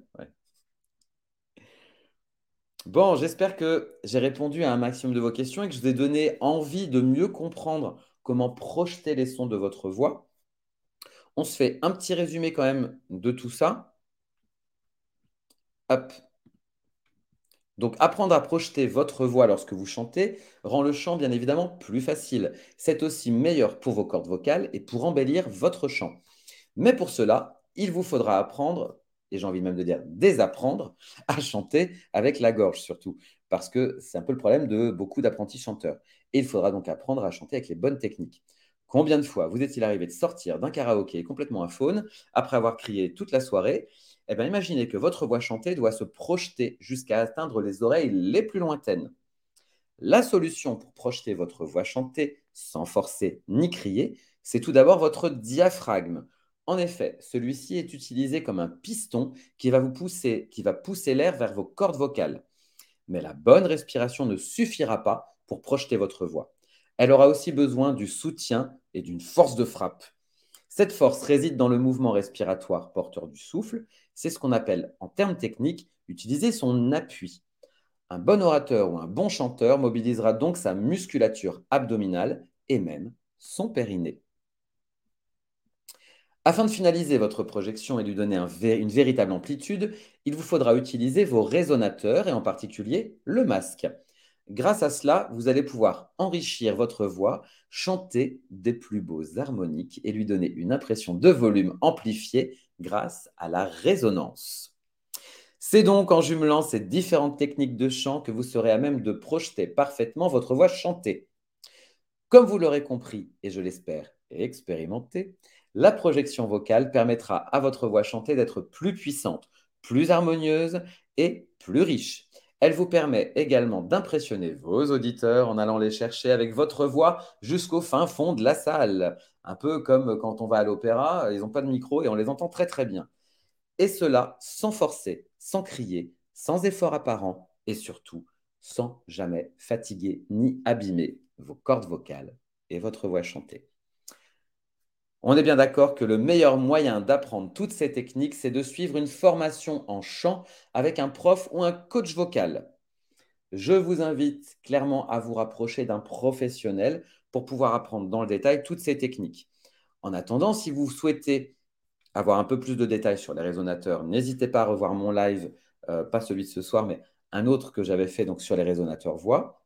S1: Bon, j'espère que j'ai répondu à un maximum de vos questions et que je vous ai donné envie de mieux comprendre comment projeter les sons de votre voix. On se fait un petit résumé quand même de tout ça. Hop. Donc, apprendre à projeter votre voix lorsque vous chantez rend le chant bien évidemment plus facile. C'est aussi meilleur pour vos cordes vocales et pour embellir votre chant. Mais pour cela, il vous faudra apprendre, et j'ai envie même de dire désapprendre, à chanter avec la gorge surtout, parce que c'est un peu le problème de beaucoup d'apprentis chanteurs. Et il faudra donc apprendre à chanter avec les bonnes techniques. Combien de fois vous est-il arrivé de sortir d'un karaoké complètement à faune après avoir crié toute la soirée Eh imaginez que votre voix chantée doit se projeter jusqu'à atteindre les oreilles les plus lointaines. La solution pour projeter votre voix chantée sans forcer ni crier, c'est tout d'abord votre diaphragme. En effet, celui-ci est utilisé comme un piston qui va vous pousser, qui va pousser l'air vers vos cordes vocales. Mais la bonne respiration ne suffira pas pour projeter votre voix. Elle aura aussi besoin du soutien et d'une force de frappe. Cette force réside dans le mouvement respiratoire porteur du souffle. C'est ce qu'on appelle, en termes techniques, utiliser son appui. Un bon orateur ou un bon chanteur mobilisera donc sa musculature abdominale et même son périnée. Afin de finaliser votre projection et lui donner une véritable amplitude, il vous faudra utiliser vos résonateurs et en particulier le masque. Grâce à cela, vous allez pouvoir enrichir votre voix, chanter des plus beaux harmoniques et lui donner une impression de volume amplifié grâce à la résonance. C'est donc en jumelant ces différentes techniques de chant que vous serez à même de projeter parfaitement votre voix chantée. Comme vous l'aurez compris, et je l'espère expérimenté, la projection vocale permettra à votre voix chantée d'être plus puissante, plus harmonieuse et plus riche. Elle vous permet également d'impressionner vos auditeurs en allant les chercher avec votre voix jusqu'au fin fond de la salle. Un peu comme quand on va à l'opéra, ils n'ont pas de micro et on les entend très très bien. Et cela sans forcer, sans crier, sans effort apparent et surtout sans jamais fatiguer ni abîmer vos cordes vocales et votre voix chantée. On est bien d'accord que le meilleur moyen d'apprendre toutes ces techniques, c'est de suivre une formation en chant avec un prof ou un coach vocal. Je vous invite clairement à vous rapprocher d'un professionnel pour pouvoir apprendre dans le détail toutes ces techniques. En attendant, si vous souhaitez avoir un peu plus de détails sur les résonateurs, n'hésitez pas à revoir mon live, euh, pas celui de ce soir, mais un autre que j'avais fait donc sur les résonateurs voix.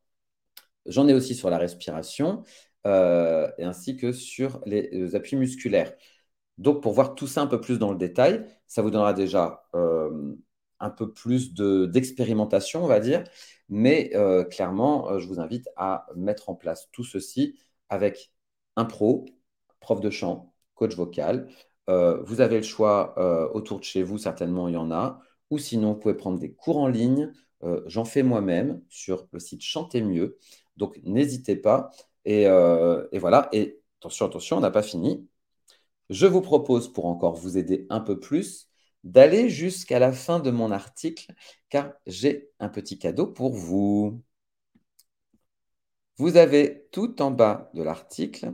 S1: J'en ai aussi sur la respiration, euh, ainsi que sur les, appuis musculaires. Donc, pour voir tout ça un peu plus dans le détail, ça vous donnera déjà euh, un peu plus d'expérimentation, on va dire. Mais euh, clairement, je vous invite à mettre en place tout ceci avec un pro, prof de chant, coach vocal. vous avez le choix autour de chez vous, certainement il y en a. Ou sinon, vous pouvez prendre des cours en ligne. J'en fais moi-même sur le site Chanter Mieux. Donc, n'hésitez pas. Euh, et, voilà. Et attention, attention, on n'a pas fini. Je vous propose, pour encore vous aider un peu plus, d'aller jusqu'à la fin de mon article, car j'ai un petit cadeau pour vous. Vous avez tout en bas de l'article,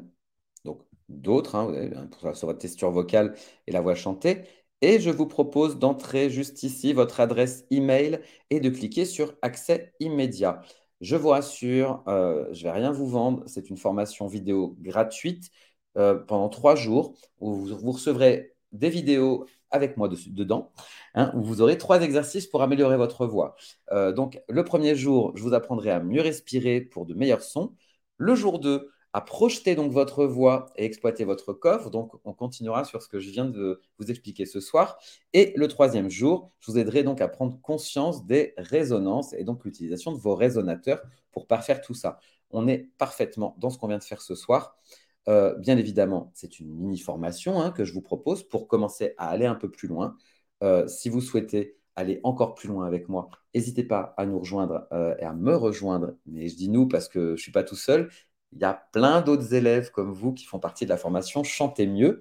S1: donc d'autres, hein, sur votre texture vocale et la voix chantée, et je vous propose d'entrer juste ici votre adresse email et de cliquer sur accès immédiat. Je vous rassure, euh, je ne vais rien vous vendre. C'est une formation vidéo gratuite euh, pendant trois jours où vous, recevrez des vidéos avec moi dedans, hein, où vous aurez trois exercices pour améliorer votre voix. Euh, donc, le premier jour, je vous apprendrai à mieux respirer pour de meilleurs sons. Le jour 2, à projeter donc votre voix et exploiter votre coffre. Donc, on continuera sur ce que je viens de vous expliquer ce soir. Et le troisième jour, je vous aiderai donc à prendre conscience des résonances et donc l'utilisation de vos résonateurs pour parfaire tout ça. On est parfaitement dans ce qu'on vient de faire ce soir. Euh, bien évidemment, c'est une mini formation hein, que je vous propose pour commencer à aller un peu plus loin. Euh, si vous souhaitez aller encore plus loin avec moi, n'hésitez pas à nous rejoindre euh, et à me rejoindre. Mais je dis nous parce que je ne suis pas tout seul. Il y a plein d'autres élèves comme vous qui font partie de la formation Chantez mieux.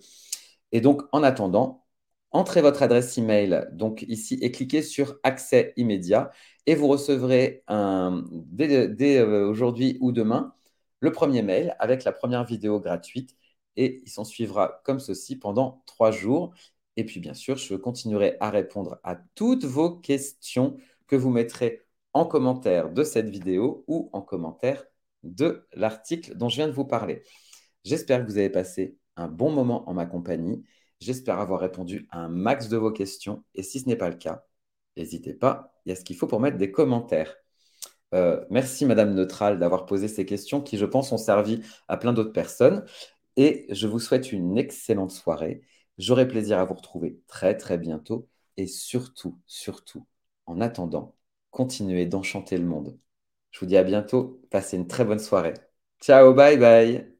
S1: Et donc, en attendant, entrez votre adresse email donc ici et cliquez sur accès immédiat et vous recevrez un, dès, euh, aujourd'hui ou demain le premier mail avec la première vidéo gratuite et il s'en suivra comme ceci pendant trois jours. Et puis bien sûr, je continuerai à répondre à toutes vos questions que vous mettrez en commentaire de cette vidéo ou en commentaire de l'article dont je viens de vous parler. J'espère que vous avez passé un bon moment en ma compagnie. J'espère avoir répondu à un max de vos questions. Et si ce n'est pas le cas, n'hésitez pas, il y a ce qu'il faut pour mettre des commentaires. Euh, merci Madame Neutral d'avoir posé ces questions qui, je pense, ont servi à plein d'autres personnes. Et je vous souhaite une excellente soirée. J'aurai plaisir à vous retrouver très très bientôt. Et surtout, surtout, en attendant, continuez d'enchanter le monde. Je vous dis à bientôt. Passez une très bonne soirée. Ciao, bye bye.